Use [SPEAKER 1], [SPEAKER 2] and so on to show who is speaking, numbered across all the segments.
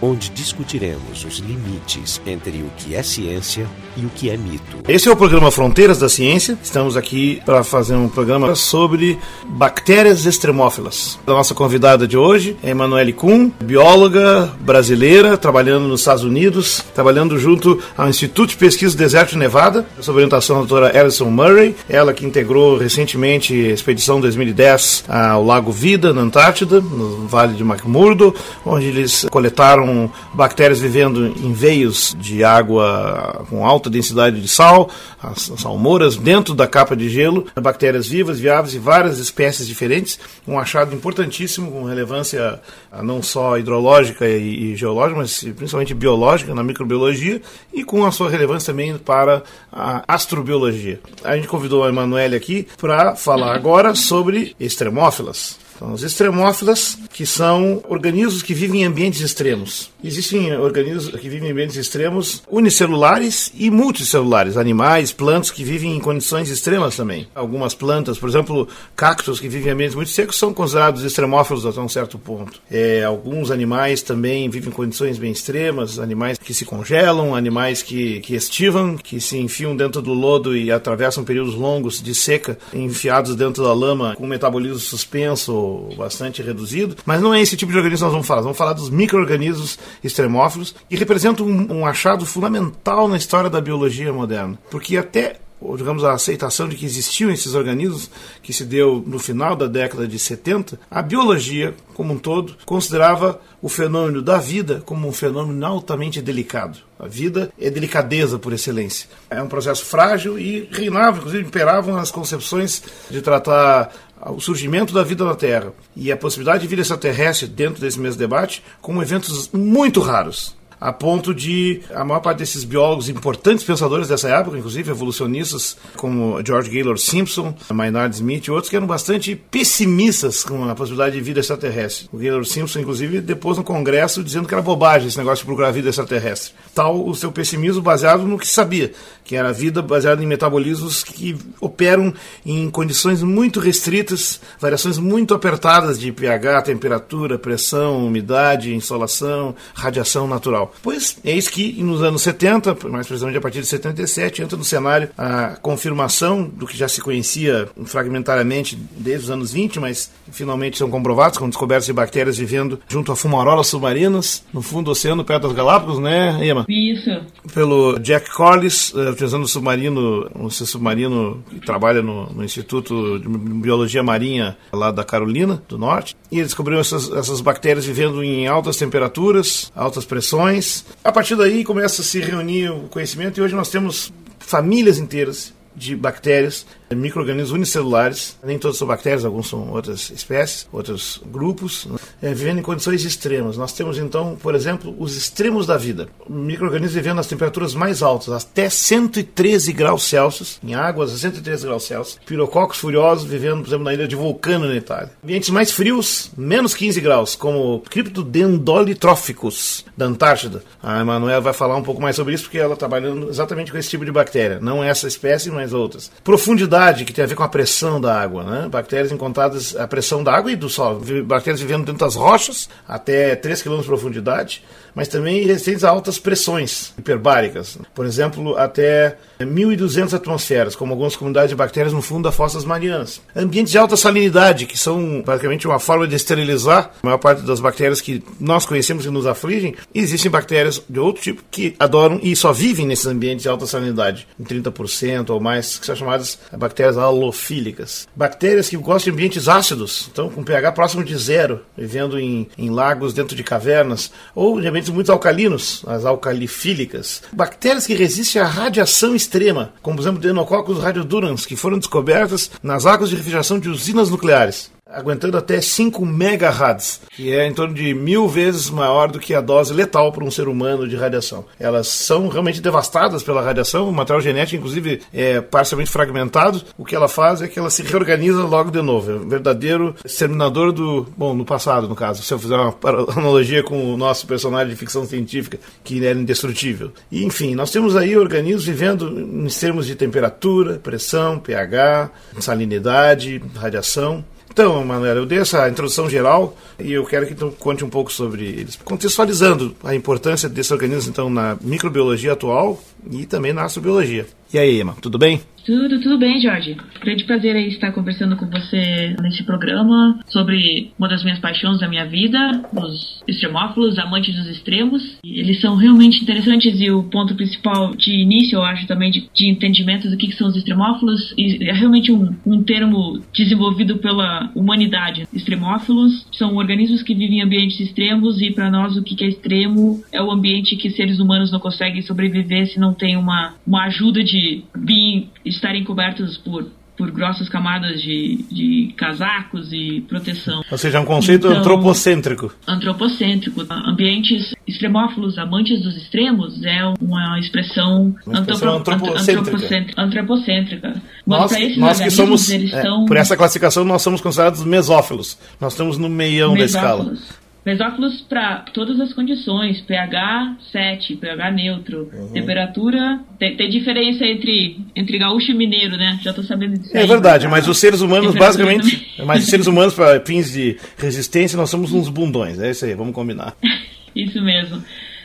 [SPEAKER 1] onde discutiremos os limites entre o que é ciência e o que é mito.
[SPEAKER 2] Esse é o programa Fronteiras da Ciência. Estamos aqui para fazer um programa sobre bactérias extremófilas. A nossa convidada de hoje é Emanuele Kuhn, bióloga brasileira, trabalhando nos Estados Unidos, trabalhando junto ao Instituto de Pesquisa do Deserto de Nevada, sob orientação da doutora Alison Murray, ela que integrou recentemente a expedição 2010 ao Lago Vida, na Antártida, no Vale de McMurdo, onde eles coletaram bactérias vivendo em veios de água com alta densidade de sal, as salmouras dentro da capa de gelo, bactérias vivas, viáveis e várias espécies diferentes. Um achado importantíssimo com relevância não só hidrológica e, geológica, mas principalmente biológica na microbiologia e com a sua relevância também para a astrobiologia. A gente convidou a Emanuele aqui para falar agora sobre extremófilas. Os extremófilas, que são organismos que vivem em ambientes extremos. Existem organismos que vivem em ambientes extremos unicelulares e multicelulares, animais, plantas que vivem em condições extremas também. Algumas plantas, por exemplo, cactos que vivem em ambientes muito secos são considerados extremófilos até um certo ponto. É, alguns animais também vivem em condições bem extremas, animais que se congelam, animais que, que estivam, que se enfiam dentro do lodo e atravessam períodos longos de seca, enfiados dentro da lama com metabolismo suspenso bastante reduzido, mas não é esse tipo de organismo que nós vamos falar. Vamos falar dos micro-organismos extremófilos, que representam um, um achado fundamental na história da biologia moderna. Porque até digamos a aceitação de que existiam esses organismos, que se deu no final da década de 70, a biologia, como um todo, considerava o fenômeno da vida como um fenômeno altamente delicado. A vida é delicadeza por excelência. É um processo frágil e reinava, inclusive imperavam as concepções de tratar o surgimento da vida na Terra e a possibilidade de vida extraterrestre dentro desse mesmo debate como eventos muito raros a ponto de a maior parte desses biólogos importantes pensadores dessa época, inclusive evolucionistas como George Gaylord Simpson, Maynard Smith e outros que eram bastante pessimistas com a possibilidade de vida extraterrestre. O Gaylord Simpson, inclusive, depois no Congresso dizendo que era bobagem esse negócio de procurar vida extraterrestre. Tal o seu pessimismo baseado no que sabia, que era vida baseada em metabolismos que operam em condições muito restritas, variações muito apertadas de pH, temperatura, pressão, umidade, insolação, radiação natural. Pois é isso que nos anos 70, mais precisamente a partir de 77, entra no cenário a confirmação do que já se conhecia fragmentariamente desde os anos 20, mas finalmente são comprovados com descobertas de bactérias vivendo junto a fumarolas submarinas no fundo do oceano, perto das Galápagos, né, Emma?
[SPEAKER 3] Isso.
[SPEAKER 2] Pelo Jack Corliss, uh, utilizando o submarino, um submarino que trabalha no, no, Instituto de Biologia Marinha lá da Carolina do Norte, e ele descobriu essas, essas bactérias vivendo em altas temperaturas, altas pressões a partir daí começa a se reunir o conhecimento e hoje nós temos famílias inteiras de bactérias micro-organismos unicelulares, nem todos são bactérias, alguns são outras espécies, outros grupos, né? é, vivendo em condições extremas. Nós temos então, por exemplo, os extremos da vida. Micro-organismos vivendo nas temperaturas mais altas, até 113 graus Celsius, em águas a 113 graus Celsius. Pirococos furiosos vivendo, por exemplo, na ilha de Vulcano, na Itália. Ambientes mais frios, menos 15 graus, como Cryptodendolitróficos, da Antártida. A Emanuela vai falar um pouco mais sobre isso, porque ela está trabalhando exatamente com esse tipo de bactéria. Não essa espécie, mas outras. Profundidade que tem a ver com a pressão da água, né? Bactérias encontradas a pressão da água e do solo. Bactérias vivendo dentro das rochas até 3 km de profundidade mas também resistentes a altas pressões hiperbáricas. Por exemplo, até 1.200 atmosferas, como algumas comunidades de bactérias no fundo das fossas marianas. Ambientes de alta salinidade, que são praticamente uma forma de esterilizar a maior parte das bactérias que nós conhecemos e nos afligem. E existem bactérias de outro tipo que adoram e só vivem nesses ambientes de alta salinidade, em 30% ou mais, que são chamadas bactérias halofílicas. Bactérias que gostam de ambientes ácidos, então com pH próximo de zero, vivendo em, em lagos dentro de cavernas, ou de ambientes muito alcalinos, as alcalifílicas. Bactérias que resistem à radiação extrema, como por exemplo, Deinococcus radiodurans, que foram descobertas nas águas de refrigeração de usinas nucleares aguentando até 5 megahertz, que é em torno de mil vezes maior do que a dose letal para um ser humano de radiação. Elas são realmente devastadas pela radiação, o material genético, inclusive, é parcialmente fragmentado. O que ela faz é que ela se reorganiza logo de novo. É um verdadeiro exterminador do. Bom, no passado, no caso, se eu fizer uma analogia com o nosso personagem de ficção científica, que era indestrutível. E, enfim, nós temos aí organismos vivendo em termos de temperatura, pressão, pH, salinidade, radiação. Então, Manuela, eu dei essa introdução geral e eu quero que tu conte um pouco sobre eles, contextualizando a importância desses organismos então na microbiologia atual e também na astrobiologia. E aí, Emma, tudo bem?
[SPEAKER 3] Tudo, tudo bem, Jorge. Grande prazer aí estar conversando com você nesse programa sobre uma das minhas paixões da minha vida, os extremófilos, amantes dos extremos. Eles são realmente interessantes e o ponto principal de início, eu acho, também de, de entendimento do que, que, são os extremófilos, é realmente um, um termo desenvolvido pela humanidade. Extremófilos são organismos que vivem em ambientes extremos e para nós o que, que é extremo é o ambiente que seres humanos não conseguem sobreviver se não tem uma, uma ajuda de being estarem cobertos por por grossas camadas de, de casacos e proteção.
[SPEAKER 2] Ou seja, é um conceito então, antropocêntrico.
[SPEAKER 3] Antropocêntrico. Ambientes extremófilos, amantes dos extremos, é uma expressão,
[SPEAKER 2] uma expressão antropocêntrica.
[SPEAKER 3] antropocêntrica.
[SPEAKER 2] Nós, nós que somos, é, são... por essa classificação, nós somos considerados mesófilos. Nós estamos no meião mesófilos. da escala.
[SPEAKER 3] Mesófilos para todas as condições, pH 7, pH neutro, uhum. temperatura. Tem, tem, diferença entre, entre gaúcho e mineiro, né? Já estou sabendo disso.
[SPEAKER 2] É aí, verdade, mas os seres humanos, basicamente. Mas os seres humanos, para fins de resistência, nós somos uns bundões. É isso aí, vamos combinar.
[SPEAKER 3] isso mesmo.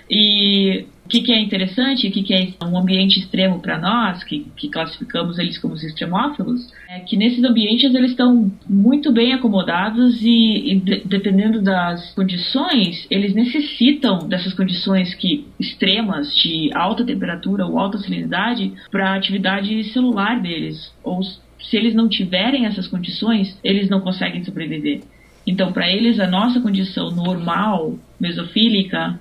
[SPEAKER 3] E o que, que, é interessante, o que, que, é um ambiente extremo para nós, que, que, classificamos eles como extremófilos, é que nesses ambientes eles estão muito bem acomodados e, e de, dependendo das condições, eles necessitam dessas condições que extremas de alta temperatura ou alta salinidade para a atividade celular deles. Ou se eles não tiverem essas condições, eles não conseguem sobreviver. Então, para eles, a nossa condição normal, mesofílica,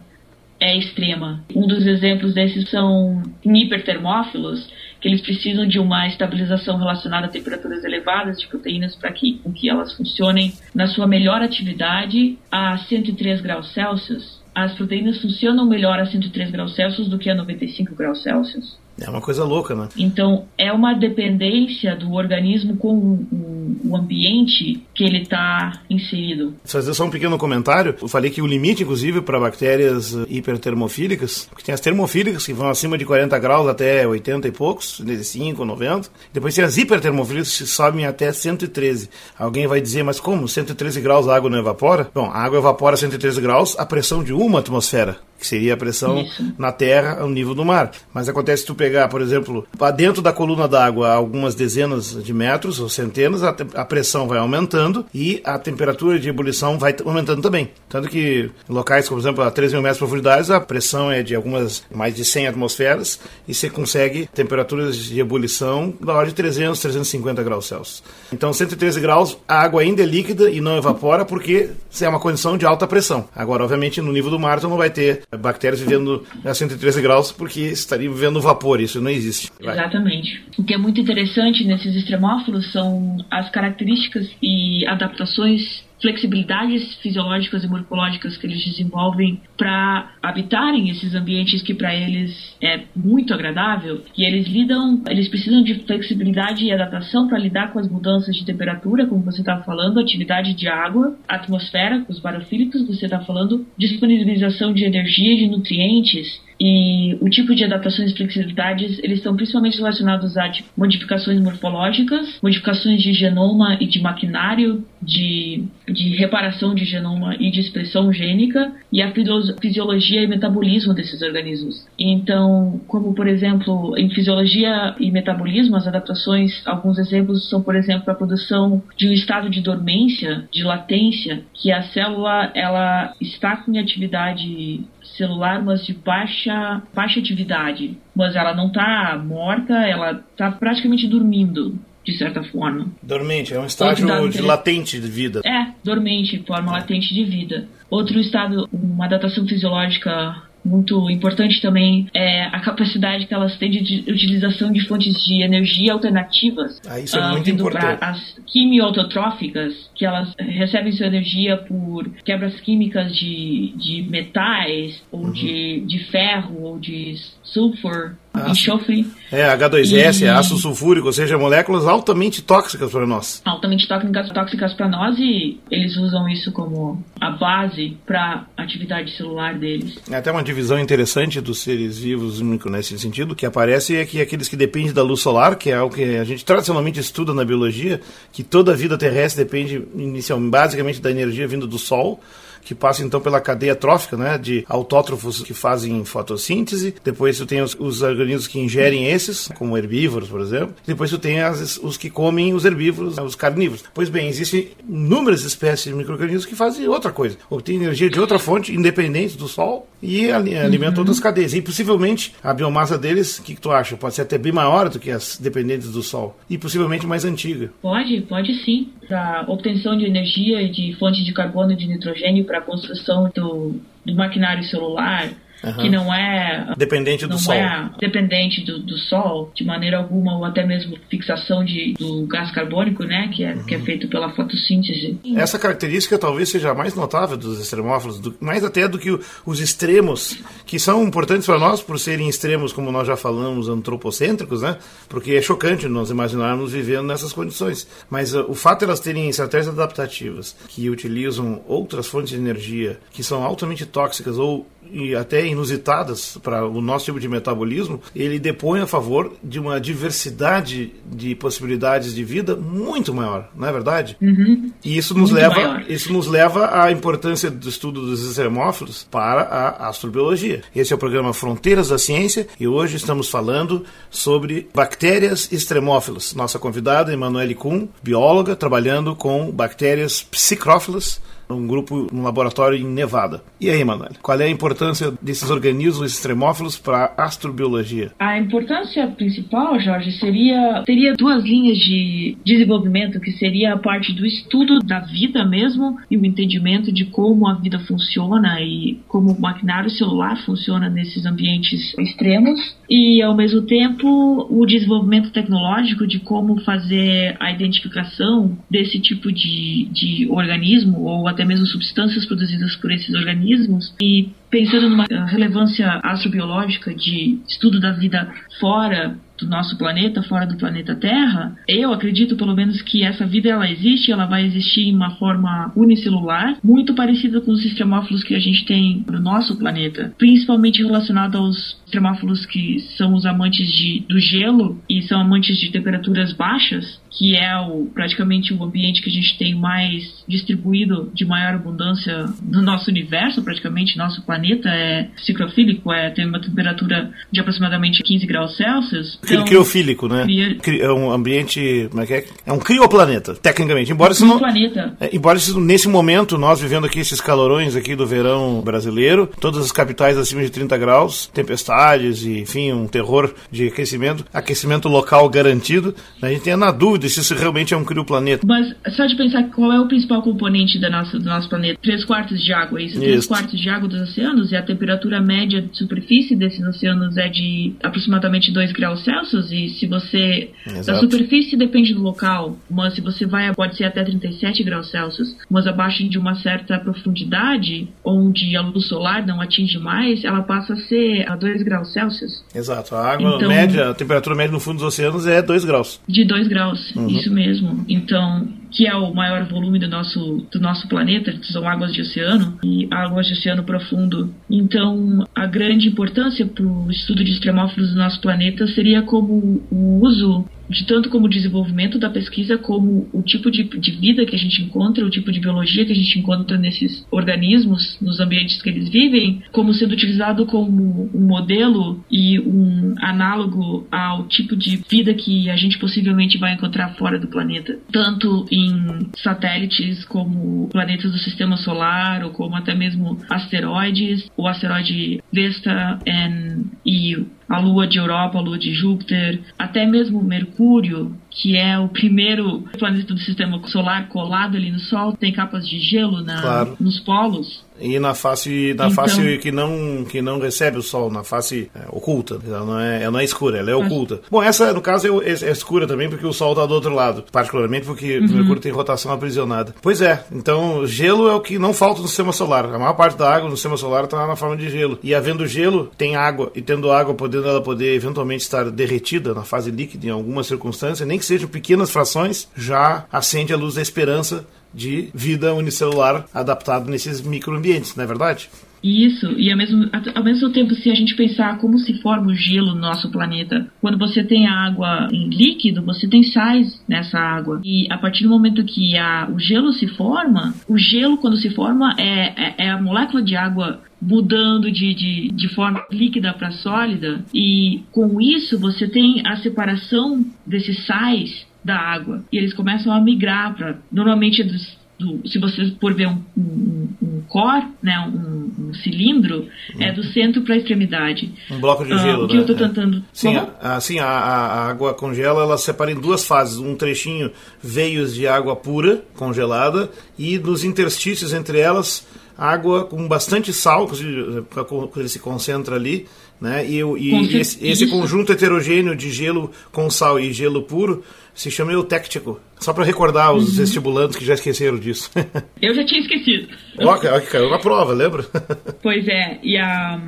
[SPEAKER 3] é extrema. Um dos exemplos desses são hipertermófilos, que eles precisam de uma estabilização relacionada a temperaturas elevadas de proteínas para que, que elas funcionem na sua melhor atividade a 103 graus Celsius. As proteínas funcionam melhor a 103 graus Celsius do que a 95 graus Celsius.
[SPEAKER 2] É uma coisa louca, né?
[SPEAKER 3] Então, é uma dependência do organismo com o, o ambiente que ele está inserido.
[SPEAKER 2] Fazer só um pequeno comentário. Eu falei que o limite, inclusive, para bactérias hipertermofílicas, porque tem as termofílicas que vão acima de 40 graus até 80 e poucos, 85, 90. Depois tem as hipertermofílicas que sobem até 113. Alguém vai dizer, mas como? 113 graus a água não evapora? Bom, a água evapora a 113 graus a pressão de uma atmosfera que seria a pressão Isso. na Terra ao nível do mar. Mas acontece se tu pegar, por exemplo, dentro da coluna d'água algumas dezenas de metros ou centenas, a, a, pressão vai aumentando e a temperatura de ebulição vai aumentando também. Tanto que em locais, como, por exemplo, a 3 mil metros de profundidade, a pressão é de algumas mais de 100 atmosferas e você consegue temperaturas de ebulição da ordem de 300, 350 graus Celsius. Então, 113 graus, a água ainda é líquida e não evapora porque é uma condição de alta pressão. Agora, obviamente, no nível do mar, tu não vai ter bactérias vivendo a 113 graus porque estariam vivendo vapor, isso não existe.
[SPEAKER 3] Vai. Exatamente. O que é muito interessante nesses extremófilos são as características e adaptações flexibilidades fisiológicas e morfológicas que eles desenvolvem para habitarem esses ambientes que para eles é muito agradável. E eles lidam, eles precisam de flexibilidade e adaptação para lidar com as mudanças de temperatura, como você está falando, atividade de água, atmosfera, com os barofílicos, você está falando, disponibilização de energia, de nutrientes e o tipo de adaptações e flexibilidades, eles estão principalmente relacionados a tipo, modificações morfológicas, modificações de genoma e de maquinário, de, de reparação de genoma e de expressão gênica, e a fisiologia e metabolismo desses organismos. Então, como por exemplo, em fisiologia e metabolismo, as adaptações, alguns exemplos são, por exemplo, a produção de um estado de dormência, de latência, que a célula ela está em atividade celular, mas de baixa, baixa atividade. Mas ela não está morta, ela está praticamente dormindo de certa forma.
[SPEAKER 2] Dormente, é um estágio de latente de vida.
[SPEAKER 3] É, dormente, forma latente de vida. Outro estado, uma datação fisiológica muito importante também é a capacidade que elas têm de utilização de fontes de energia alternativas.
[SPEAKER 2] Ah, isso é uh, muito importante.
[SPEAKER 3] As quimiototróficas, que elas recebem sua energia por quebras químicas de, de metais, ou uhum. de, de ferro, ou de sulfur, enxofre.
[SPEAKER 2] É, H2S, e... ácido sulfúrico, ou seja, moléculas altamente tóxicas para nós.
[SPEAKER 3] Altamente tóxicas para nós e eles usam isso como a base para a atividade celular deles.
[SPEAKER 2] É até uma divisão interessante dos seres vivos nesse sentido, que aparece é que aqueles que dependem da luz solar, que é o que a gente tradicionalmente estuda na biologia, que toda a vida terrestre depende inicialmente, basicamente da energia vindo do Sol, que passa então pela cadeia trófica, né, de autótrofos que fazem fotossíntese. Depois tu tem os, os organismos que ingerem esses, como herbívoros, por exemplo. Depois tu tem as, os que comem os herbívoros, os carnívoros. Pois bem, existem inúmeras espécies de micro-organismos que fazem outra coisa, obtêm energia de outra fonte, independente do Sol, e alimentam uhum. outras cadeias. E possivelmente a biomassa deles, o que, que, tu acha? Pode ser até bem maior do que as dependentes do Sol. E possivelmente mais antiga.
[SPEAKER 3] Pode, pode sim. Para obtenção de energia e de fonte de carbono e de nitrogênio para a construção do, do maquinário celular, Uhum. que não é
[SPEAKER 2] dependente do
[SPEAKER 3] não
[SPEAKER 2] sol,
[SPEAKER 3] é dependente do, do, sol de maneira alguma ou até mesmo fixação de, do gás carbônico, né, que é, uhum. que é feito pela fotossíntese.
[SPEAKER 2] Essa característica talvez seja a mais notável dos extremófilos, do, mais até do que o, os extremos, que são importantes para nós por serem extremos, como nós já falamos, antropocêntricos, né? Porque é chocante nós imaginarmos vivendo nessas condições. Mas uh, o fato de elas terem estratégias adaptativas que utilizam outras fontes de energia que são altamente tóxicas ou e até inusitadas para o nosso tipo de metabolismo, ele depõe a favor de uma diversidade de possibilidades de vida muito maior, não é verdade?
[SPEAKER 3] Uhum.
[SPEAKER 2] E isso nos leva, isso nos leva à importância do estudo dos extremófilos para a astrobiologia. Esse é o programa Fronteiras da Ciência e hoje estamos falando sobre bactérias extremófilas. Nossa convidada, Emanuele Kuhn, bióloga, trabalhando com bactérias psicrófilas um grupo, um laboratório em Nevada. E aí, Manuel, qual é a importância desses organismos extremófilos para a astrobiologia?
[SPEAKER 3] A importância principal, Jorge, seria teria duas linhas de desenvolvimento, que seria a parte do estudo da vida mesmo e o entendimento de como a vida funciona e como o maquinário celular funciona nesses ambientes extremos e ao mesmo tempo o desenvolvimento tecnológico de como fazer a identificação desse tipo de, de organismo ou até mesmo substâncias produzidas por esses organismos. E pensando numa relevância astrobiológica de estudo da vida fora do nosso planeta, fora do planeta Terra, eu acredito pelo menos que essa vida ela existe, ela vai existir em uma forma unicelular, muito parecida com os extremófilos que a gente tem no nosso planeta, principalmente relacionado aos extremófilos que são os amantes de, do gelo e são amantes de temperaturas baixas, que é o, praticamente o ambiente que a gente tem mais distribuído de maior abundância no nosso universo, praticamente nosso planeta é ciclofílico, é, tem uma temperatura de aproximadamente 15 graus Celsius.
[SPEAKER 2] Então, criofílico, né? Cria... É um ambiente, como é que é? É um crioplaneta, tecnicamente. Embora isso não,
[SPEAKER 3] planeta.
[SPEAKER 2] É, embora isso, nesse momento, nós vivendo aqui esses calorões aqui do verão brasileiro, todas as capitais acima de 30 graus, tempestades e, enfim, um terror de aquecimento, aquecimento local garantido, a gente tem na dúvida dúvida se isso realmente é um crioplaneta.
[SPEAKER 3] Mas só de pensar qual é o principal componente da nossa, do nosso planeta? Três quartos de água, é isso? Três quartos de água dos oceanos e a temperatura média de superfície desses oceanos é de aproximadamente 2 graus Celsius e se você... Exato. A superfície depende do local, mas se você vai, pode ser até 37 graus Celsius, mas abaixo de uma certa profundidade, onde a luz solar não atinge mais, ela passa a ser a 2 graus Celsius.
[SPEAKER 2] Exato. A água então, média, a temperatura média no fundo dos oceanos é 2 graus.
[SPEAKER 3] De 2 graus. Uhum. Isso mesmo. Então, que é o maior volume do nosso, do nosso planeta, são águas de oceano e águas de oceano profundo. Então, a grande importância para o estudo de extremófilos do nosso planeta seria como o uso de tanto como o desenvolvimento da pesquisa, como o tipo de, de vida que a gente encontra, o tipo de biologia que a gente encontra nesses organismos, nos ambientes que eles vivem, como sendo utilizado como um modelo e um análogo ao tipo de vida que a gente possivelmente vai encontrar fora do planeta, tanto em satélites como planetas do sistema solar, ou como até mesmo asteroides, o asteroide Vesta N e a Lua de Europa, a Lua de Júpiter, até mesmo Mercúrio, que é o primeiro planeta do sistema solar colado ali no Sol, tem capas de gelo na, claro. nos polos.
[SPEAKER 2] E na face, na então, face que não que não recebe o sol, na face é, oculta. Ela não, é, ela não é escura, ela é oculta. Bom, essa no caso é, é, escura também porque o sol está do outro lado, particularmente porque uhum. o Mercúrio tem rotação aprisionada. Pois é, então gelo é o que não falta no sistema solar. A maior parte da água no sistema solar está na forma de gelo. E havendo gelo, tem água. E tendo água, podendo ela poder eventualmente estar derretida na fase líquida em alguma circunstância, nem que sejam pequenas frações, já acende a luz da esperança de vida unicelular adaptado nesses microambientes, não é verdade?
[SPEAKER 3] Isso, e ao mesmo, ao mesmo tempo, se a gente pensar como se forma o gelo no nosso planeta, quando você tem água em líquido, você tem sais nessa água. E a partir do momento que a, o gelo se forma, o gelo, quando se forma, é, é, é a molécula de água mudando de, de, de forma líquida para sólida, e com isso você tem a separação desses sais da água. E eles começam a migrar para. Normalmente, dos, do, se você for ver um, um, um core, né, um, um cilindro, é do centro para a extremidade.
[SPEAKER 2] Um bloco de gelo.
[SPEAKER 3] Uh, o que né? eu estou tentando. É.
[SPEAKER 2] Sim, a, assim, a, a, água congela, ela separa em duas fases. Um trechinho veios de água pura, congelada, e nos interstícios entre elas água com bastante sal, quando ele se concentra ali, né? E, e esse, esse, conjunto heterogêneo de gelo com sal e gelo puro se chama eutectico. Só para recordar os uhum. vestibulantes que já esqueceram disso.
[SPEAKER 3] Eu já tinha esquecido.
[SPEAKER 2] Ó, que caiu na prova, lembra?
[SPEAKER 3] pois é, e, a,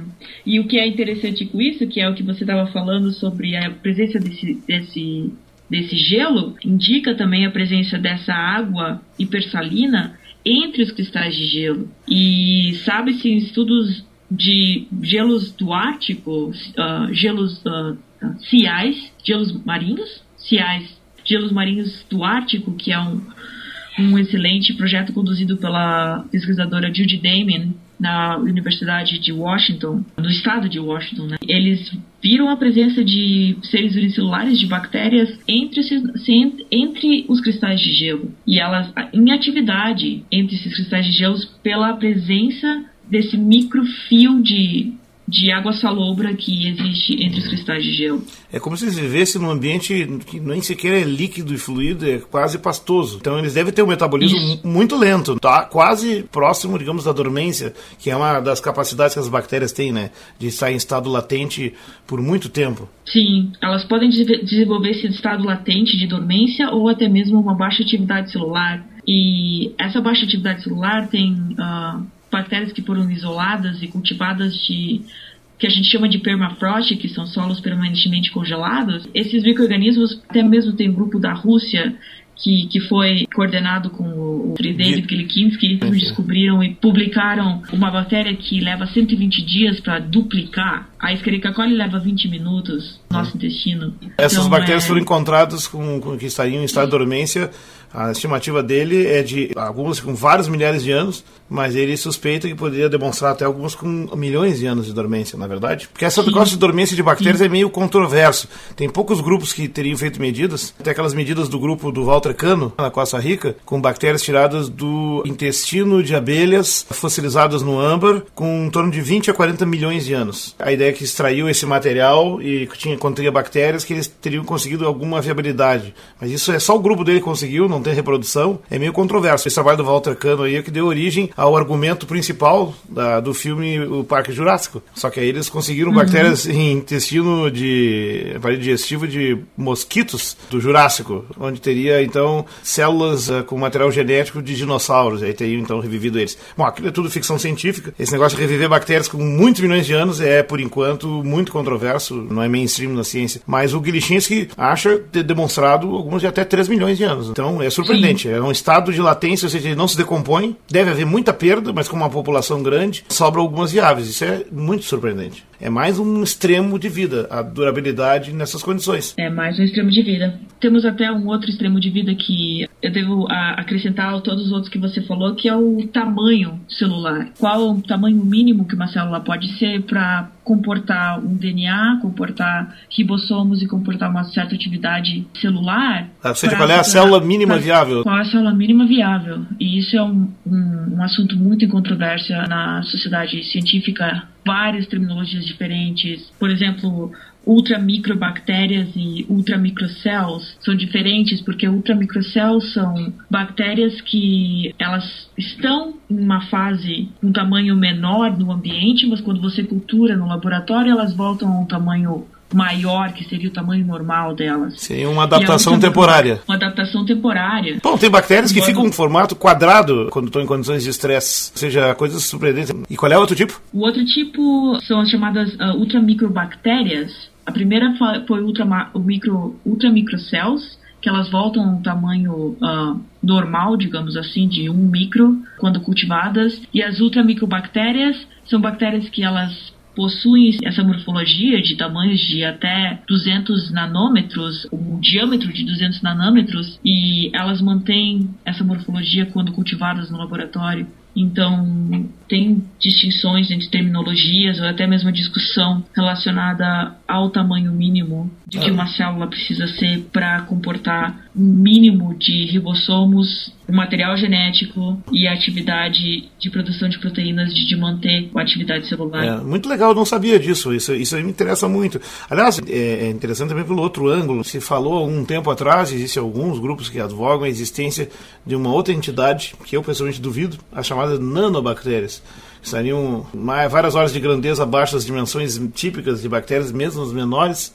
[SPEAKER 3] e o que é interessante com isso, que é o que você estava falando sobre a presença desse, desse, desse gelo, indica também a presença dessa água hipersalina entre os cristais de gelo. E sabe-se em estudos de gelos do Ártico, uh, gelos uh, ciais, gelos marinhos, ciais, gelos marinhos do Ártico, que é um, um excelente projeto conduzido pela pesquisadora Judy Damon na Universidade de Washington, no estado de Washington. Né? Eles viram a presença de seres unicelulares de bactérias entre, entre os cristais de gelo e elas em atividade entre esses cristais de gelo pela presença desse microfio de, de água salobra que existe entre os cristais de gelo.
[SPEAKER 2] É como se eles vivessem num ambiente que nem sequer é líquido e fluido, é quase pastoso. Então eles devem ter um metabolismo Isso. muito lento, tá? Quase próximo, digamos, da dormência, que é uma das capacidades que as bactérias têm, né? De estar em estado latente por muito tempo.
[SPEAKER 3] Sim, elas podem desenvolver esse estado latente de dormência ou até mesmo uma baixa atividade celular. E essa baixa atividade celular tem uh, bactérias que foram isoladas e cultivadas de que a gente chama de permafrost, que são solos permanentemente congelados, esses micro-organismos, até mesmo tem um grupo da Rússia que, que foi coordenado com o, David Gilikinski, eles descobriram e publicaram uma bactéria que leva 120 dias para duplicar. A Escherichia coli leva 20 minutos no nosso intestino.
[SPEAKER 2] Essas então, bactérias é... foram encontradas com, com, que estariam em estado de dormência a estimativa dele é de algumas com vários milhares de anos, mas ele suspeita que poderia demonstrar até algumas com milhões de anos de dormência, na é verdade. Porque essa coisa de dormência de bactérias Sim. é meio controverso. Tem poucos grupos que teriam feito medidas. Tem aquelas medidas do grupo do Walter Cano, na Costa Rica, com bactérias tiradas do intestino de abelhas fossilizadas no âmbar, com em torno de 20 a 40 milhões de anos. A ideia é que extraiu esse material e tinha, contria bactérias que eles teriam conseguido alguma viabilidade. Mas isso é só o grupo dele conseguiu, não tem reprodução, é meio controverso. Esse trabalho do Walter Cano aí é que deu origem ao argumento principal da, do filme O Parque Jurássico. Só que aí eles conseguiram uhum. bactérias em intestino de aparelho digestivo de mosquitos do Jurássico, onde teria então células uh, com material genético de dinossauros. Aí teriam então revivido eles. Bom, aquilo é tudo ficção científica. Esse negócio de reviver bactérias com muitos milhões de anos é, por enquanto, muito controverso, não é mainstream na ciência. Mas o Gilichinski acha ter demonstrado alguns de até 3 milhões de anos. Então é surpreendente. Sim. É um estado de latência, ou seja, ele não se decompõe. Deve haver muita perda, mas com uma população grande, sobram algumas viáveis. Isso é muito surpreendente. É mais um extremo de vida, a durabilidade nessas condições.
[SPEAKER 3] É mais um extremo de vida. Temos até um outro extremo de vida que eu devo acrescentar a todos os outros que você falou, que é o tamanho celular. Qual o tamanho mínimo que uma célula pode ser para comportar um DNA, comportar ribossomos e comportar uma certa atividade celular.
[SPEAKER 2] Ou seja, qual é a célula mínima viável?
[SPEAKER 3] Qual é a célula mínima viável? E isso é um, um, um assunto muito em controvérsia na sociedade científica várias terminologias diferentes. Por exemplo, ultramicrobactérias e ultramicrocells são diferentes porque ultramicrocells são bactérias que elas estão em uma fase um tamanho menor no ambiente, mas quando você cultura no laboratório elas voltam a um tamanho maior, que seria o tamanho normal delas.
[SPEAKER 2] Seria uma adaptação temporária.
[SPEAKER 3] Uma adaptação temporária.
[SPEAKER 2] Bom, tem bactérias que ficam em formato quadrado quando estão em condições de estresse, ou seja, coisas surpreendentes. E qual é o outro tipo?
[SPEAKER 3] O outro tipo são as chamadas uh, ultramicrobactérias. A primeira foi ultra, micro, ultramicrocells, que elas voltam a um tamanho uh, normal, digamos assim, de um micro, quando cultivadas. E as ultramicrobactérias são bactérias que elas possuem essa morfologia de tamanhos de até 200 nanômetros, um diâmetro de 200 nanômetros, e elas mantêm essa morfologia quando cultivadas no laboratório. Então, tem distinções entre terminologias ou até mesmo discussão relacionada ao tamanho mínimo de que ah. uma célula precisa ser para comportar um mínimo de ribossomos, material genético e atividade de produção de proteínas de, de manter a atividade celular.
[SPEAKER 2] É, muito legal, eu não sabia disso, isso, isso me interessa muito. Aliás, é, é interessante também pelo outro ângulo, se falou há um tempo atrás, existem alguns grupos que advogam a existência de uma outra entidade, que eu pessoalmente duvido, a chamada nanobactérias estariam várias horas de grandeza abaixo das dimensões típicas de bactérias, mesmo as menores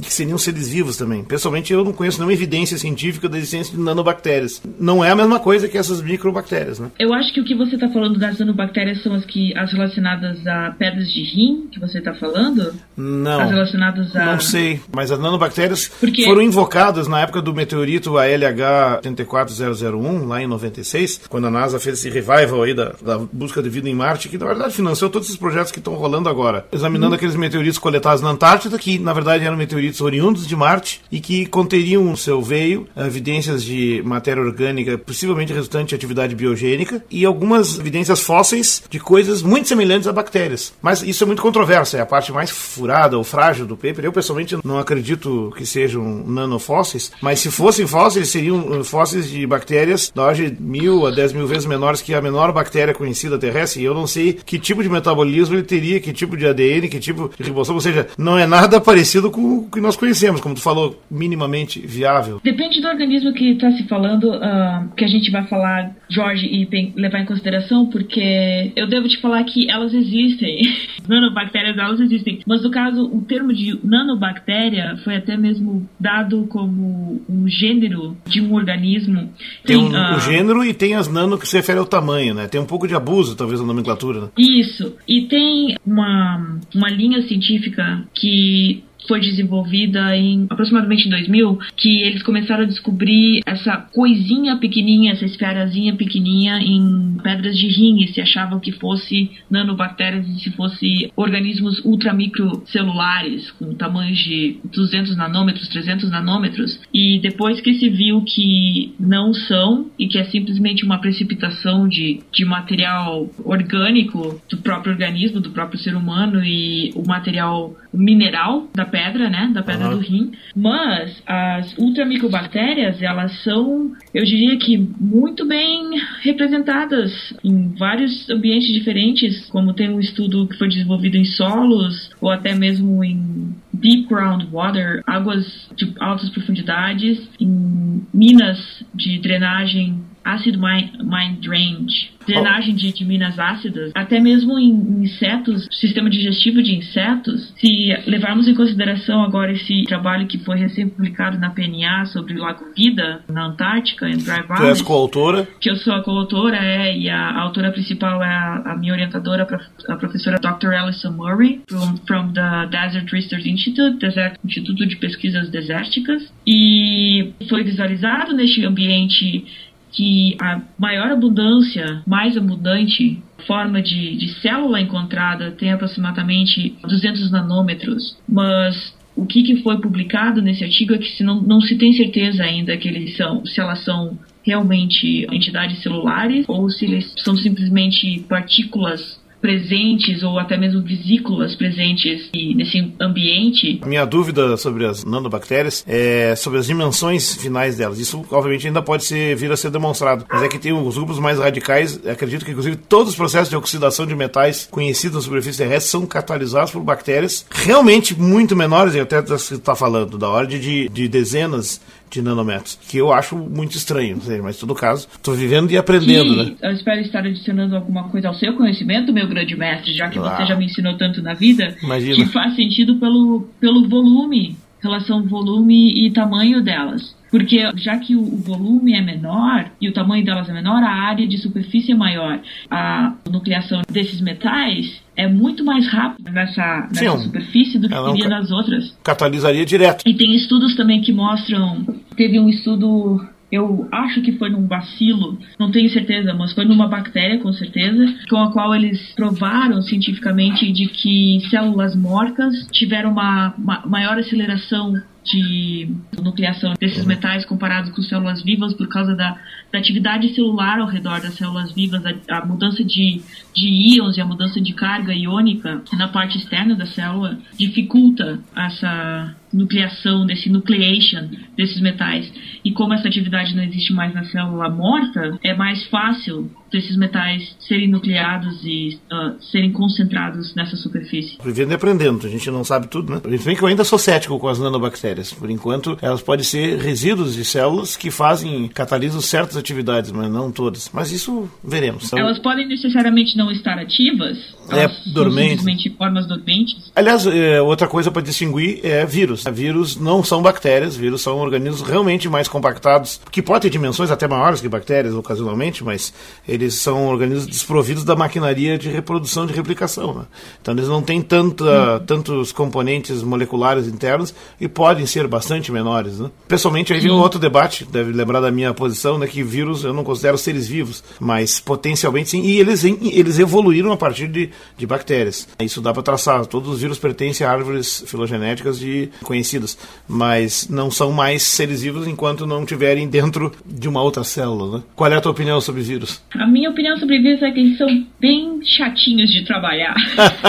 [SPEAKER 2] que seriam seres vivos também. Pessoalmente, eu não conheço nenhuma evidência científica da existência de nanobactérias. Não é a mesma coisa que essas microbactérias, né?
[SPEAKER 3] Eu acho que o que você está falando das nanobactérias são as que as relacionadas a pedras de rim, que você está falando?
[SPEAKER 2] Não.
[SPEAKER 3] As relacionadas a...
[SPEAKER 2] Não sei, mas as nanobactérias Porque... foram invocadas na época do meteorito ALH 84001, lá em 96, quando a NASA fez esse revival aí da, da busca de vida em Marte, que na verdade financiou todos esses projetos que estão rolando agora, examinando hum. aqueles meteoritos coletados na Antártida, que na verdade eram meteoritos meteoritos oriundos de Marte e que conteriam no seu veio evidências de matéria orgânica, possivelmente resultante de atividade biogênica, e algumas evidências fósseis de coisas muito semelhantes a bactérias. Mas isso é muito controverso, é a parte mais furada ou frágil do paper. Eu pessoalmente não acredito que sejam nanofósseis, mas se fossem fósseis, seriam uh, fósseis de bactérias da ordem de mil a dez mil vezes menores que a menor bactéria conhecida terrestre. E eu não sei que tipo de metabolismo ele teria, que tipo de ADN, que tipo de ribossomo, ou seja, não é nada parecido com o que nós conhecemos, como tu falou, minimamente viável?
[SPEAKER 3] Depende do organismo que está se falando, uh, que a gente vai falar, Jorge, e levar em consideração, porque eu devo te falar que elas existem. nanobactérias, elas existem. Mas no caso, o termo de nanobactéria foi até mesmo dado como um gênero de um organismo.
[SPEAKER 2] Tem, tem um, uh, um, gênero e tem as nano que se refere ao tamanho, né? Tem um pouco de abuso, talvez, na nomenclatura, né?
[SPEAKER 3] Isso. E tem uma, uma linha científica que foi desenvolvida em aproximadamente 2000, que eles começaram a descobrir essa coisinha pequenininha, essa esferazinha pequenininha em pedras de rim e se achavam que fosse nanobactérias e se fosse organismos ultramicrocelulares com tamanhos de 200 nanômetros, 300 nanômetros. E depois que se viu que não são e que é simplesmente uma precipitação de, de material orgânico do próprio organismo, do próprio ser humano e o material mineral da pedra, né, da pedra uhum. do rim, mas as ultramicrobactérias, elas são, eu diria que muito bem representadas em vários ambientes diferentes, como tem um estudo que foi desenvolvido em solos ou até mesmo em deep groundwater, águas de altas profundidades, em minas de drenagem acid mine drainage, drenagem de, de, minas ácidas, até mesmo em insetos, sistema digestivo de insetos, se levarmos em consideração agora esse trabalho que foi recém-publicado na PNA sobre o Lago Vida, na Antártica, em Dry Valley. Tu
[SPEAKER 2] és coautora?
[SPEAKER 3] Que eu sou a coautora, é, e a, a autora principal é a, a, minha orientadora, a professora Dr. Alison Murray, from, from the Desert Research Institute, Desert, Instituto de Pesquisas Desérticas, e foi visualizado neste ambiente que a maior abundância, mais abundante forma de, de célula encontrada tem aproximadamente 200 nanômetros, mas o que, que foi publicado nesse artigo é que se não, não se tem certeza ainda que eles são, se elas são realmente entidades celulares ou se eles são simplesmente partículas presentes ou até mesmo vesículas presentes nesse ambiente.
[SPEAKER 2] Minha dúvida sobre as nanobactérias é sobre as dimensões finais delas. Isso, obviamente, ainda pode ser, vir a ser demonstrado. Mas é que tem os grupos mais radicais, acredito que, inclusive, todos os processos de oxidação de metais conhecidos na superfície terrestre são catalisados por bactérias realmente muito menores, e até está falando, da ordem de, de dezenas de nanômetros, que eu acho muito estranho, mas em todo caso, estou vivendo e aprendendo,
[SPEAKER 3] que
[SPEAKER 2] né?
[SPEAKER 3] Eu espero estar adicionando alguma coisa ao seu conhecimento, meu grande mestre, já que você já me ensinou tanto na vida,
[SPEAKER 2] Imagina.
[SPEAKER 3] que faz sentido pelo, pelo volume, relação volume e tamanho delas. Porque já que o volume é menor e o tamanho delas é menor, a área de superfície é maior. A nucleação desses metais é muito mais rápida nessa, nessa
[SPEAKER 2] Sim,
[SPEAKER 3] superfície do que
[SPEAKER 2] não
[SPEAKER 3] seria nas outras.
[SPEAKER 2] Catalisaria direto.
[SPEAKER 3] E tem estudos também que mostram. Teve um estudo, eu acho que foi num bacilo, não tenho certeza, mas foi numa bactéria com certeza, com a qual eles provaram cientificamente de que células mortas tiveram uma, ma- maior aceleração de nucleação desses metais comparados com células vivas por causa da, da atividade celular ao redor das células vivas, a, a mudança de, de íons e a mudança de carga iônica na parte externa da célula dificulta essa nucleação, desse nucleation desses metais. E como essa atividade não existe mais na célula morta, é mais fácil desses metais serem nucleados e ah, serem concentrados nessa superfície.
[SPEAKER 2] Vivendo e aprendendo, a gente não sabe tudo, né? Se bem que eu ainda sou cético com as nanobactérias. Por enquanto, elas podem ser resíduos de células que fazem, catalisam certas atividades, mas não todas. Mas isso veremos. Então,
[SPEAKER 3] Elas podem necessariamente não estar ativas,
[SPEAKER 2] É, dormentes.
[SPEAKER 3] simplesmente formas dormentes.
[SPEAKER 2] Aliás, é, outra coisa para distinguir é vírus. Vírus não são bactérias, vírus são organismos realmente mais compactados, que podem ter dimensões até maiores que bactérias ocasionalmente, mas eles são organismos desprovidos da maquinaria de reprodução de replicação. né? Então eles não têm tanta, tantos componentes moleculares internos e podem ser bastante menores. Né? Pessoalmente, aí vem um outro debate, deve lembrar da minha posição, né, que vírus eu não considero seres vivos, mas potencialmente sim, e eles, eles evoluíram a partir de, de bactérias. Isso dá para traçar. Todos os vírus pertencem a árvores filogenéticas de conhecidas, mas não são mais seres vivos enquanto não estiverem dentro de uma outra célula. Né? Qual é a tua opinião sobre vírus?
[SPEAKER 3] A minha opinião sobre vírus é que eles são bem chatinhos de trabalhar.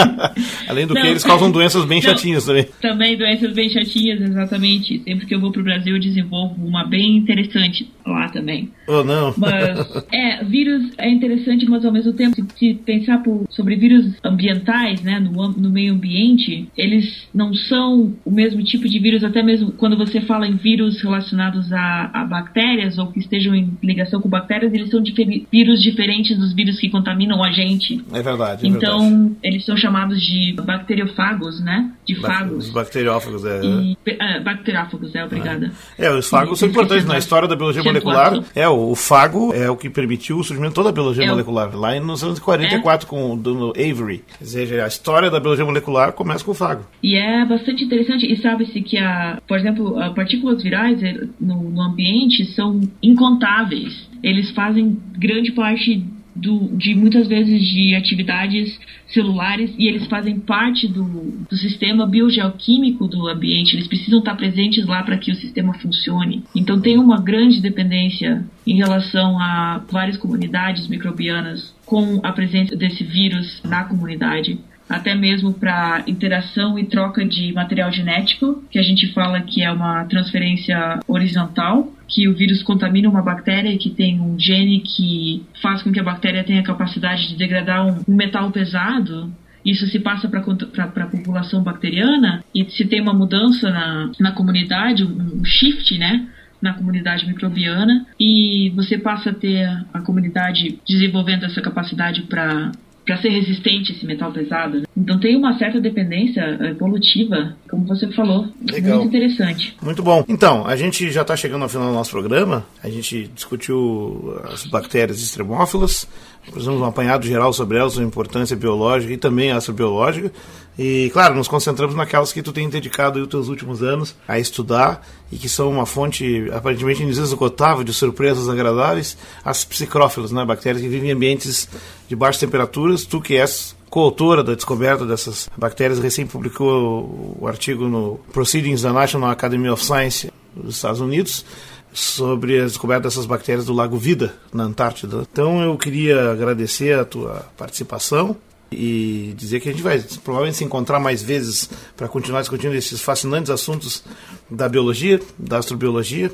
[SPEAKER 2] Além do
[SPEAKER 3] Não.
[SPEAKER 2] que, eles causam doenças bem
[SPEAKER 3] Não.
[SPEAKER 2] chatinhas também.
[SPEAKER 3] Também doenças bem chatinhas, exatamente. Sempre que eu vou pro Brasil, eu desenvolvo uma bem interessante lá também.
[SPEAKER 2] Oh, não.
[SPEAKER 3] Mas, é, vírus é interessante, mas ao mesmo tempo, se, pensar por- sobre vírus ambientais, né, no, no meio ambiente, eles não são o mesmo tipo de vírus, até mesmo quando você fala em vírus relacionados a, a bactérias ou que estejam em ligação com bactérias, eles são vírus diferentes dos vírus que contaminam a gente.
[SPEAKER 2] É verdade, é
[SPEAKER 3] Então,
[SPEAKER 2] verdade.
[SPEAKER 3] eles são chamados de bacteriofagos, né? De fagos.
[SPEAKER 2] Os bacteriófagos, é.
[SPEAKER 3] E, ah, bacteriófagos, é, obrigada.
[SPEAKER 2] É, os fagos são
[SPEAKER 3] Esqueci
[SPEAKER 2] importantes na história da biologia molecular. É, o, o fago é o que permitiu o surgimento de toda a biologia
[SPEAKER 3] É
[SPEAKER 2] molecular. Lá em- nos anos 44, com o Donald Avery. Quer dizer, a história da biologia molecular começa com o fago.
[SPEAKER 3] E é bastante interessante, e sabe-se que, a, por exemplo, a partículas virais eh, no, no ambiente são incontáveis. Eles fazem grande parte do, de muitas vezes de atividades celulares e eles fazem parte do, do sistema biogeoquímico do ambiente. Eles precisam estar presentes lá para que o sistema funcione. Então tem uma grande dependência em relação a várias comunidades microbianas com a presença desse vírus na comunidade até mesmo para interação e troca de material genético, que a gente fala que é uma transferência horizontal, que o vírus contamina uma bactéria que tem um gene que faz com que a bactéria tenha a capacidade de degradar um, metal pesado. Isso se passa para a população bacteriana e se tem uma mudança na, na comunidade, um shift, né? na comunidade microbiana e você passa a ter a comunidade desenvolvendo essa capacidade para para ser resistente esse metal pesado. né? Então tem uma certa dependência eh, evolutiva, como você falou.
[SPEAKER 2] Legal.
[SPEAKER 3] Muito interessante.
[SPEAKER 2] Muito bom. Então, a gente já está chegando ao final do nosso programa. A gente discutiu as bactérias extremófilas, fizemos um apanhado geral sobre elas, sua importância biológica e também astrobiológica. E, claro, nos concentramos naquelas que tu tem dedicado os teus últimos anos a estudar e que são uma fonte aparentemente inesgotável de surpresas agradáveis, as psicrófilas, né? bactérias que vivem em ambientes de baixas temperaturas. Tu que és coautora da descoberta dessas bactérias, recém publicou o artigo no Proceedings da National Academy of Science dos Estados Unidos sobre a descoberta dessas bactérias do Lago Vida, na Antártida. Então eu queria agradecer a tua participação e dizer que a gente vai provavelmente se encontrar mais vezes para continuar discutindo esses fascinantes assuntos da biologia, da astrobiologia.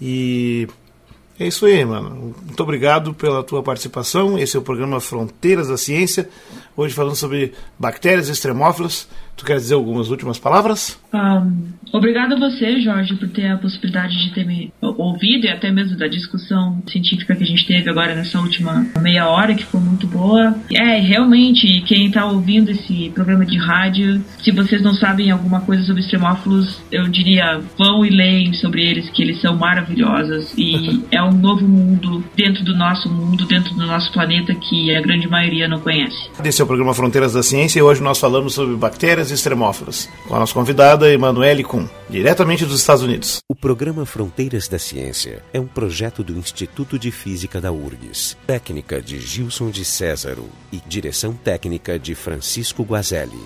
[SPEAKER 2] E é isso aí, mano. Muito obrigado pela tua participação. Esse é o programa Fronteiras da Ciência. Hoje falando sobre bactérias extremófilas. Tu quer dizer algumas últimas palavras?
[SPEAKER 3] Um, obrigado a você, Jorge, por ter a possibilidade de ter me ouvido e até mesmo da discussão científica que a gente teve agora nessa última meia hora, que foi muito boa. É, realmente, quem está ouvindo esse programa de rádio, se vocês não sabem alguma coisa sobre extremófilos, eu diria, vão e leem sobre eles, que eles são maravilhosos e é um novo mundo dentro do nosso mundo, dentro do nosso planeta que a grande maioria não conhece.
[SPEAKER 2] Esse é o programa Fronteiras da Ciência e hoje nós falamos sobre bactérias extremófilas, com a nossa convidada Emanuele Kuhn, diretamente dos Estados Unidos.
[SPEAKER 1] O programa Fronteiras da Ciência é um projeto do Instituto de Física da URGS, técnica de Gilson de Césaro e direção técnica de Francisco Guazelli.